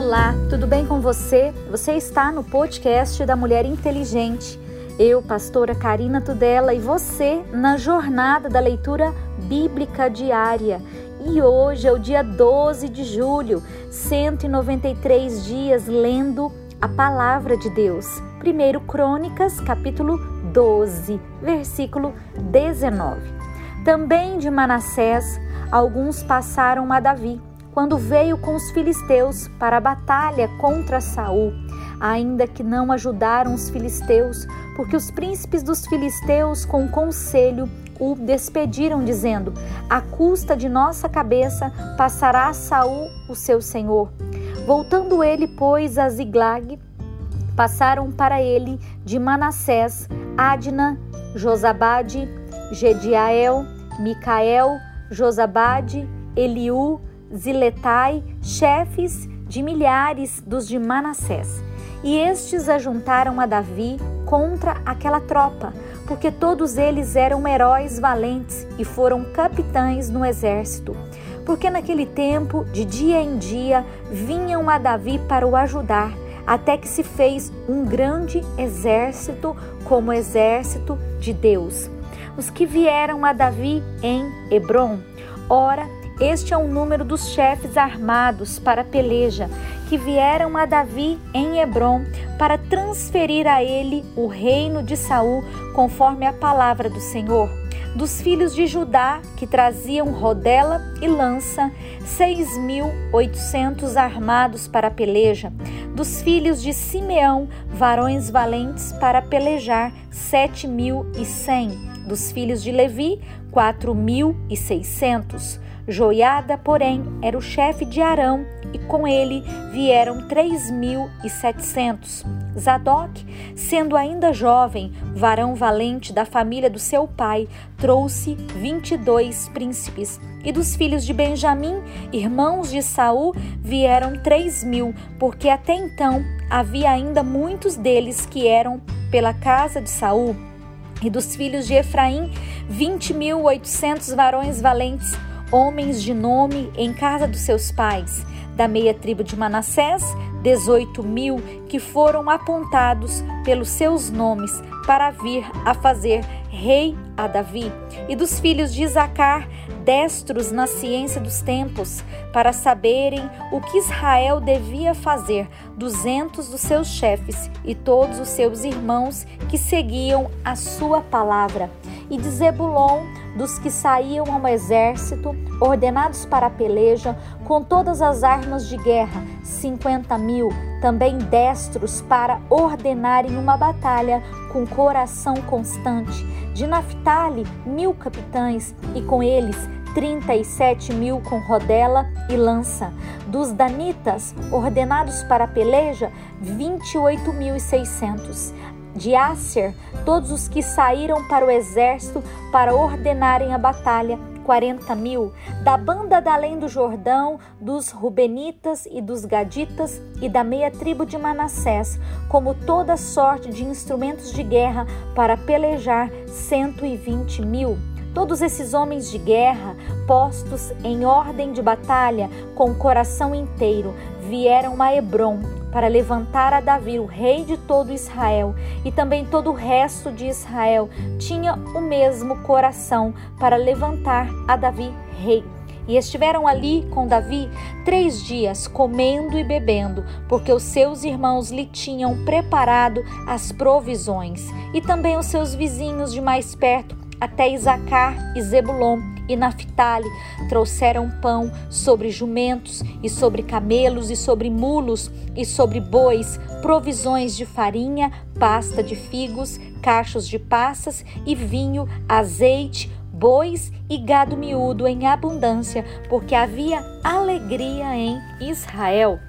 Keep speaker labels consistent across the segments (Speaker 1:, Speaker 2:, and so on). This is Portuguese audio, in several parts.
Speaker 1: Olá, tudo bem com você? Você está no podcast da Mulher Inteligente. Eu, pastora Karina Tudela, e você na jornada da leitura bíblica diária. E hoje é o dia 12 de julho, 193 dias lendo a palavra de Deus. 1 Crônicas, capítulo 12, versículo 19. Também de Manassés, alguns passaram a Davi quando veio com os filisteus para a batalha contra Saul, ainda que não ajudaram os filisteus, porque os príncipes dos filisteus com conselho o despediram dizendo: "À custa de nossa cabeça passará Saul, o seu senhor". Voltando ele, pois, a Ziglag, passaram para ele de Manassés, Adna, Josabade, Gediael, Micael, Josabade, Eliú, Ziletai, chefes de milhares dos de Manassés. E estes ajuntaram a Davi contra aquela tropa, porque todos eles eram heróis valentes e foram capitães no exército. Porque naquele tempo, de dia em dia, vinham a Davi para o ajudar, até que se fez um grande exército como exército de Deus. Os que vieram a Davi em Hebron, ora este é o número dos chefes armados para peleja que vieram a Davi em Hebron para transferir a ele o reino de Saul, conforme a palavra do Senhor. Dos filhos de Judá, que traziam rodela e lança, seis mil oitocentos armados para peleja. Dos filhos de Simeão, varões valentes para pelejar, sete mil e cem. Dos filhos de Levi, quatro mil e seiscentos Joiada, porém, era o chefe de Arão e com ele vieram três mil e setecentos. Zadok, sendo ainda jovem, varão valente da família do seu pai, trouxe vinte e dois príncipes. E dos filhos de Benjamim, irmãos de Saul, vieram três mil, porque até então havia ainda muitos deles que eram pela casa de Saul. E dos filhos de Efraim, vinte mil oitocentos varões valentes homens de nome em casa dos seus pais. Da meia tribo de Manassés, dezoito mil que foram apontados pelos seus nomes para vir a fazer rei a Davi. E dos filhos de Isacar, destros na ciência dos tempos, para saberem o que Israel devia fazer, duzentos dos seus chefes e todos os seus irmãos que seguiam a sua palavra. E de Zebulon, dos que saíam ao exército, ordenados para a peleja, com todas as armas de guerra, cinquenta mil, também destros para ordenarem uma batalha com coração constante. De Naphtali, mil capitães, e com eles trinta e sete mil com rodela e lança. Dos danitas, ordenados para a peleja, vinte e oito mil e seiscentos de Asser, todos os que saíram para o exército para ordenarem a batalha, 40 mil, da banda da além do Jordão, dos Rubenitas e dos Gaditas e da meia tribo de Manassés, como toda sorte de instrumentos de guerra para pelejar 120 mil. Todos esses homens de guerra, postos em ordem de batalha, com o coração inteiro, vieram a Hebron para levantar a Davi, o rei de todo Israel, e também todo o resto de Israel tinha o mesmo coração para levantar a Davi, rei. E estiveram ali com Davi três dias, comendo e bebendo, porque os seus irmãos lhe tinham preparado as provisões, e também os seus vizinhos de mais perto, até Isacar e Zebulon e Naphtali trouxeram pão sobre jumentos e sobre camelos e sobre mulos e sobre bois, provisões de farinha, pasta de figos, cachos de passas e vinho, azeite, bois e gado miúdo em abundância, porque havia alegria em Israel.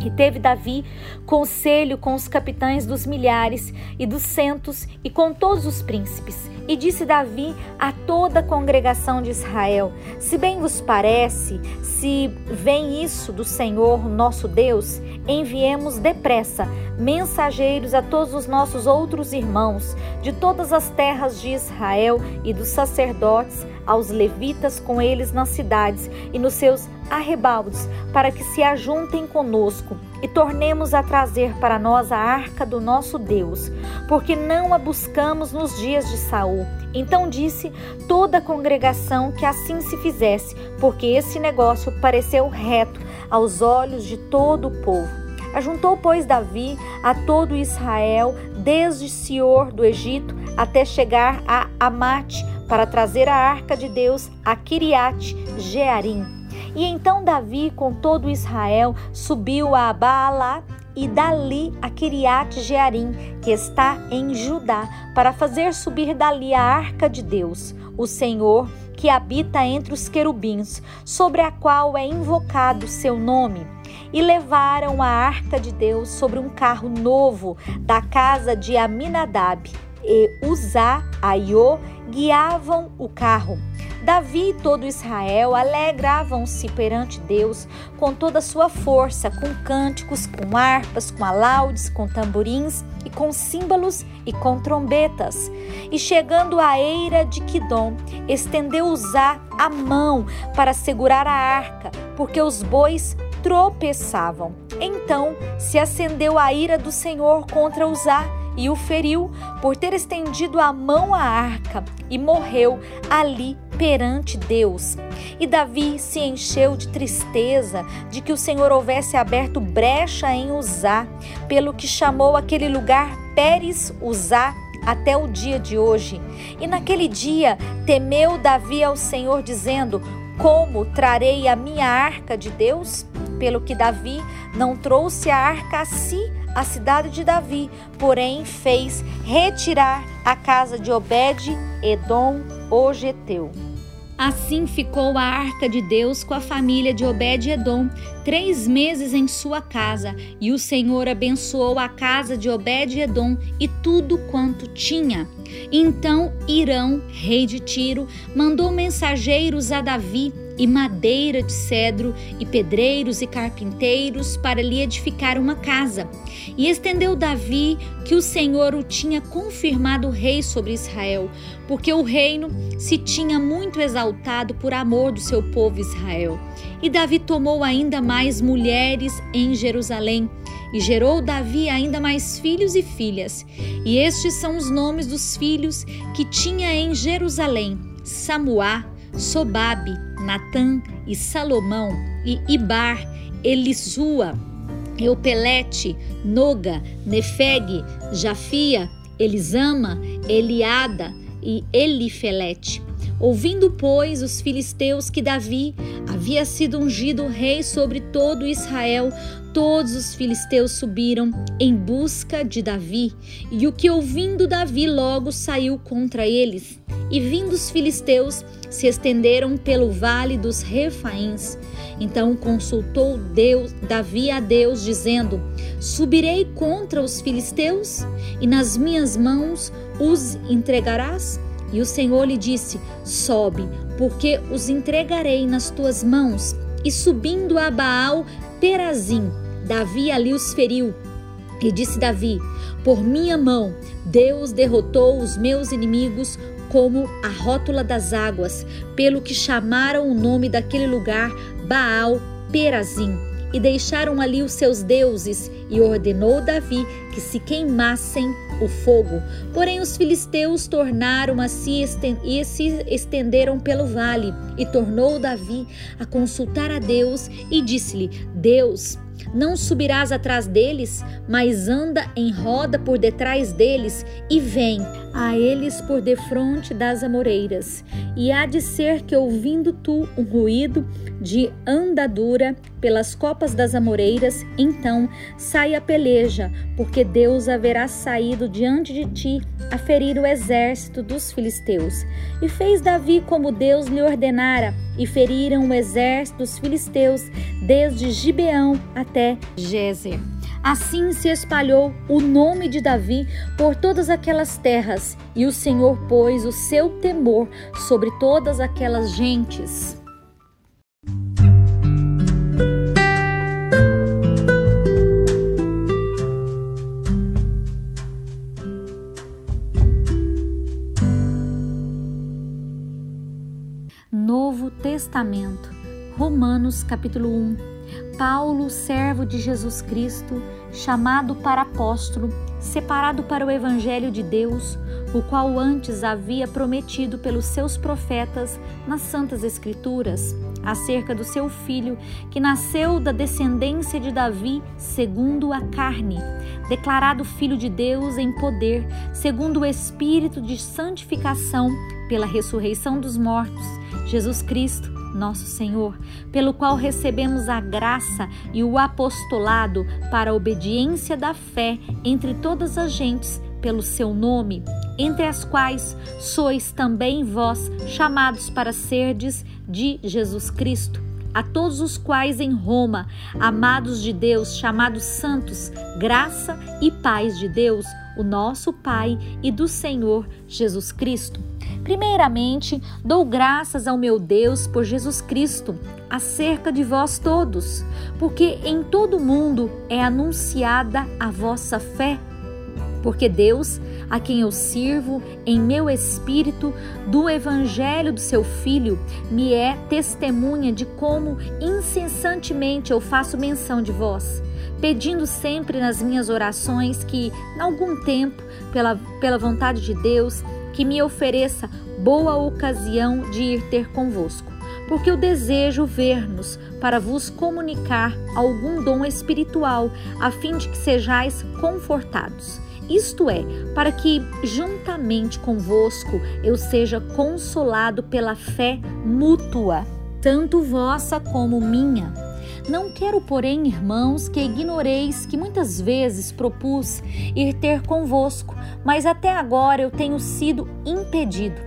Speaker 1: E teve Davi conselho com os capitães dos milhares e dos centos e com todos os príncipes. E disse Davi a toda a congregação de Israel: Se bem vos parece, se vem isso do Senhor nosso Deus, enviemos depressa mensageiros a todos os nossos outros irmãos de todas as terras de Israel e dos sacerdotes aos levitas com eles nas cidades e nos seus arrebaldos, para que se ajuntem conosco e tornemos a trazer para nós a arca do nosso Deus, porque não a buscamos nos dias de Saul. Então disse toda a congregação que assim se fizesse, porque esse negócio pareceu reto aos olhos de todo o povo. Ajuntou, pois, Davi a todo Israel, desde Sior do Egito até chegar a Amate, para trazer a arca de Deus a Kiriat Jearim. E então Davi, com todo Israel, subiu a Baala e dali a Kiriat Jearim, que está em Judá, para fazer subir dali a arca de Deus, o Senhor que habita entre os querubins, sobre a qual é invocado seu nome. E levaram a arca de Deus sobre um carro novo da casa de Aminadab, e Uzá, Aiô, guiavam o carro. Davi e todo Israel alegravam-se perante Deus com toda a sua força, com cânticos, com harpas, com alaudes, com tamborins e com símbolos e com trombetas. E chegando à eira de Quidom, estendeu Uzá a mão para segurar a arca, porque os bois tropeçavam. Então se acendeu a ira do Senhor contra Uzá e o feriu por ter estendido a mão à arca e morreu ali perante Deus. E Davi se encheu de tristeza de que o Senhor houvesse aberto brecha em Uzá, pelo que chamou aquele lugar Pérez Uzá até o dia de hoje. E naquele dia temeu Davi ao Senhor, dizendo: Como trarei a minha arca de Deus? Pelo que Davi não trouxe a arca a si a cidade de Davi, porém fez retirar a casa de Obed, Edom, o Geteu. Assim ficou a arca de Deus com a família de Obed-Edom três meses em sua casa, e o Senhor abençoou a casa de Obed-Edom e tudo quanto tinha. Então Irão, rei de Tiro, mandou mensageiros a Davi e madeira de cedro, e pedreiros e carpinteiros para lhe edificar uma casa. E estendeu Davi que o Senhor o tinha confirmado rei sobre Israel, porque o reino se tinha muito exaltado por amor do seu povo Israel. E Davi tomou ainda mais mulheres em Jerusalém. E gerou Davi ainda mais filhos e filhas. E estes são os nomes dos filhos que tinha em Jerusalém: Samuá, Sobabe, Natã e Salomão, e Ibar, Elisua, Eupelete, Noga, Nefeg, Jafia, Elisama, Eliada e Elifelete. Ouvindo, pois, os filisteus que Davi havia sido ungido rei sobre todo Israel, todos os filisteus subiram em busca de Davi, e o que ouvindo Davi logo saiu contra eles. E vindo os filisteus, se estenderam pelo vale dos Refaíns. Então consultou Deus, Davi a Deus, dizendo: Subirei contra os filisteus, e nas minhas mãos os entregarás? E o Senhor lhe disse: Sobe, porque os entregarei nas tuas mãos. E subindo a Baal Perazim, Davi ali os feriu. E disse Davi: Por minha mão, Deus derrotou os meus inimigos como a rótula das águas, pelo que chamaram o nome daquele lugar Baal Perazim. E deixaram ali os seus deuses, e ordenou Davi que se queimassem o fogo. Porém, os filisteus tornaram a si e se estenderam pelo vale. E tornou Davi a consultar a Deus e disse-lhe: Deus, não subirás atrás deles, mas anda em roda por detrás deles e vem a eles por defronte das amoreiras. E há de ser que, ouvindo tu um ruído de andadura pelas copas das amoreiras, então saia a peleja, porque Deus haverá saído diante de ti a ferir o exército dos filisteus. E fez Davi como Deus lhe ordenara, e feriram o exército dos filisteus desde Gibeão até Gezer. Assim se espalhou o nome de Davi por todas aquelas terras, e o Senhor pôs o seu temor sobre todas aquelas gentes. Novo Testamento. Romanos capítulo 1. Paulo, servo de Jesus Cristo, chamado para apóstolo, separado para o evangelho de Deus, o qual antes havia prometido pelos seus profetas nas santas escrituras, acerca do seu filho, que nasceu da descendência de Davi, segundo a carne, declarado filho de Deus em poder, segundo o espírito de santificação, pela ressurreição dos mortos, Jesus Cristo, nosso Senhor, pelo qual recebemos a graça e o apostolado para a obediência da fé entre todas as gentes, pelo seu nome, entre as quais sois também vós chamados para serdes de Jesus Cristo. A todos os quais em Roma, amados de Deus, chamados santos, graça e paz de Deus, o nosso Pai e do Senhor Jesus Cristo. Primeiramente, dou graças ao meu Deus por Jesus Cristo, acerca de vós todos, porque em todo o mundo é anunciada a vossa fé porque Deus, a quem eu sirvo em meu espírito do evangelho do seu filho, me é testemunha de como incessantemente eu faço menção de vós, pedindo sempre nas minhas orações que, em algum tempo, pela, pela vontade de Deus, que me ofereça boa ocasião de ir ter convosco porque eu desejo ver-nos para vos comunicar algum dom espiritual, a fim de que sejais confortados isto é, para que juntamente convosco eu seja consolado pela fé mútua, tanto vossa como minha. Não quero, porém, irmãos, que ignoreis que muitas vezes propus ir ter convosco, mas até agora eu tenho sido impedido,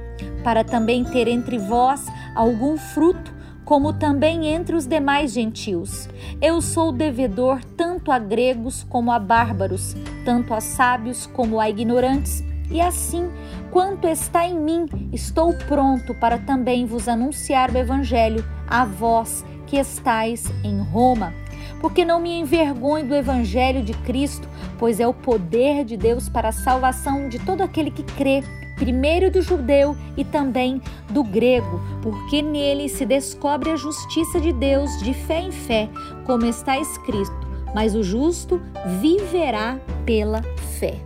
Speaker 1: para também ter entre vós algum fruto como também entre os demais gentios. Eu sou devedor tanto a gregos como a bárbaros, tanto a sábios como a ignorantes. E assim, quanto está em mim, estou pronto para também vos anunciar o Evangelho a vós que estais em Roma. Porque não me envergonho do Evangelho de Cristo, pois é o poder de Deus para a salvação de todo aquele que crê primeiro do judeu e também do grego, porque nele se descobre a justiça de Deus de fé em fé, como está escrito: mas o justo viverá pela fé.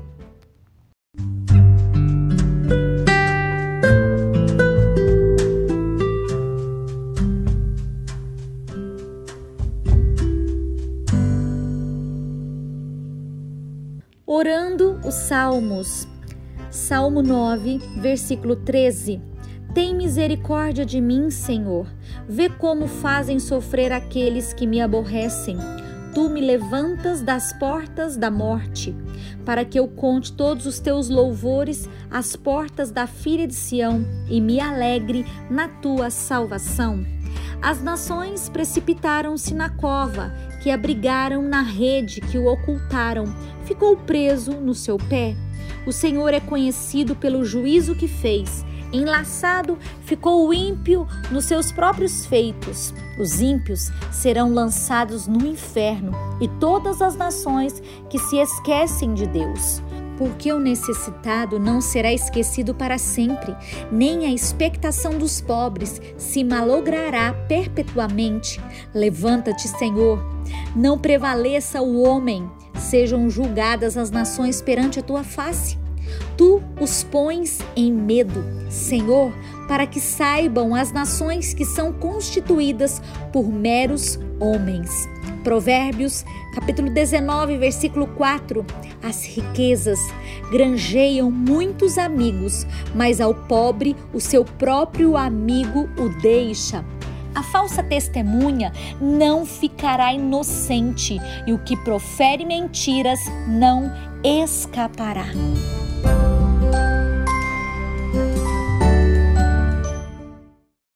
Speaker 1: Orando os Salmos Salmo 9, versículo 13. Tem misericórdia de mim, Senhor. Vê como fazem sofrer aqueles que me aborrecem. Tu me levantas das portas da morte, para que eu conte todos os teus louvores às portas da filha de Sião e me alegre na tua salvação. As nações precipitaram-se na cova, que abrigaram na rede que o ocultaram. Ficou preso no seu pé. O Senhor é conhecido pelo juízo que fez. Enlaçado ficou o ímpio nos seus próprios feitos. Os ímpios serão lançados no inferno e todas as nações que se esquecem de Deus. Porque o necessitado não será esquecido para sempre, nem a expectação dos pobres se malogrará perpetuamente. Levanta-te, Senhor, não prevaleça o homem, sejam julgadas as nações perante a tua face. Tu os pões em medo, Senhor, para que saibam as nações que são constituídas por meros homens. Provérbios, capítulo 19, versículo 4. As riquezas granjeiam muitos amigos, mas ao pobre o seu próprio amigo o deixa. A falsa testemunha não ficará inocente e o que profere mentiras não escapará.